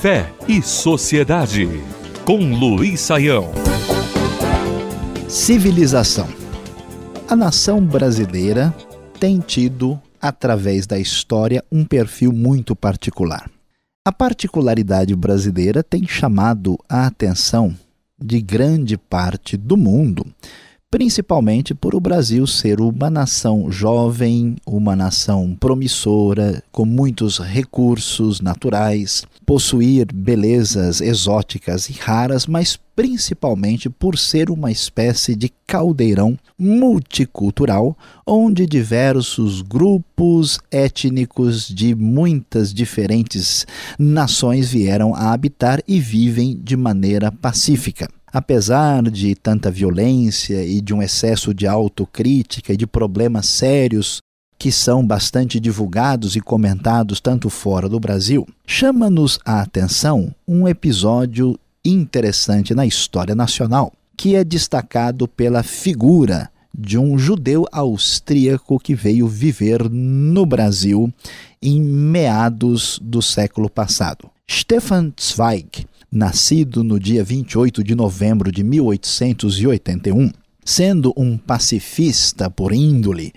Fé e Sociedade, com Luiz Saião. Civilização. A nação brasileira tem tido, através da história, um perfil muito particular. A particularidade brasileira tem chamado a atenção de grande parte do mundo principalmente por o Brasil ser uma nação jovem, uma nação promissora, com muitos recursos naturais, possuir belezas exóticas e raras, mas principalmente por ser uma espécie de caldeirão multicultural, onde diversos grupos étnicos de muitas diferentes nações vieram a habitar e vivem de maneira pacífica. Apesar de tanta violência e de um excesso de autocrítica e de problemas sérios que são bastante divulgados e comentados tanto fora do Brasil, chama-nos a atenção um episódio interessante na história nacional, que é destacado pela figura de um judeu austríaco que veio viver no Brasil em meados do século passado. Stefan Zweig nascido no dia 28 de novembro de 1881, sendo um pacifista por índole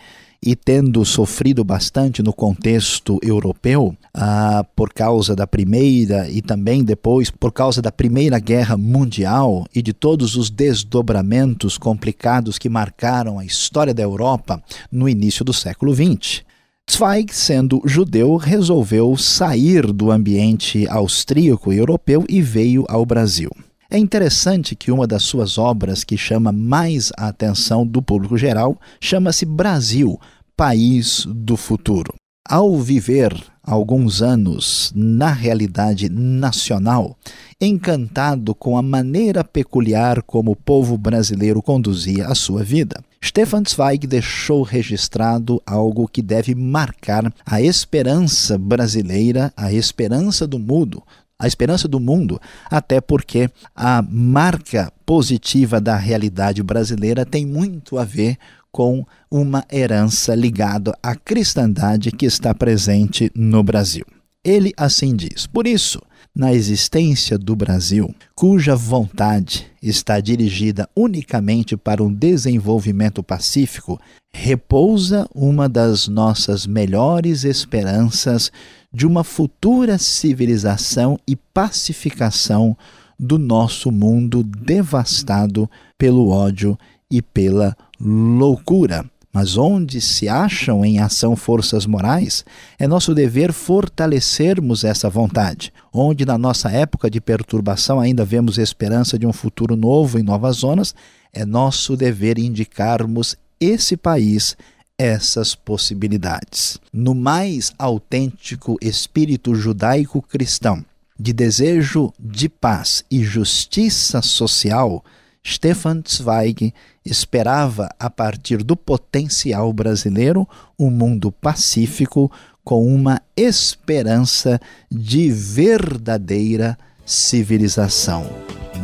e tendo sofrido bastante no contexto europeu, ah, por causa da Primeira e também depois por causa da Primeira Guerra Mundial e de todos os desdobramentos complicados que marcaram a história da Europa no início do século XX. Zweig, sendo judeu, resolveu sair do ambiente austríaco e europeu e veio ao Brasil. É interessante que uma das suas obras que chama mais a atenção do público geral chama-se Brasil, País do Futuro. Ao viver alguns anos na realidade nacional, encantado com a maneira peculiar como o povo brasileiro conduzia a sua vida, Stefan Zweig deixou registrado algo que deve marcar a esperança brasileira, a esperança do mundo, a esperança do mundo, até porque a marca positiva da realidade brasileira tem muito a ver com uma herança ligada à cristandade que está presente no Brasil. Ele assim diz: Por isso, na existência do Brasil, cuja vontade está dirigida unicamente para um desenvolvimento pacífico, repousa uma das nossas melhores esperanças de uma futura civilização e pacificação do nosso mundo devastado pelo ódio e pela loucura. Mas onde se acham em ação forças morais, é nosso dever fortalecermos essa vontade. Onde na nossa época de perturbação ainda vemos esperança de um futuro novo em novas zonas, é nosso dever indicarmos esse país essas possibilidades. No mais autêntico espírito judaico-cristão, de desejo de paz e justiça social, Stefan Zweig esperava, a partir do potencial brasileiro, um mundo pacífico com uma esperança de verdadeira civilização.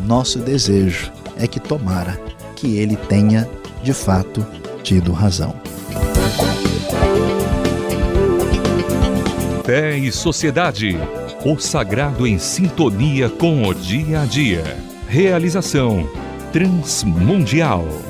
Nosso desejo é que tomara que ele tenha, de fato, tido razão. Fé e Sociedade. O sagrado em sintonia com o dia a dia. Realização Transmundial.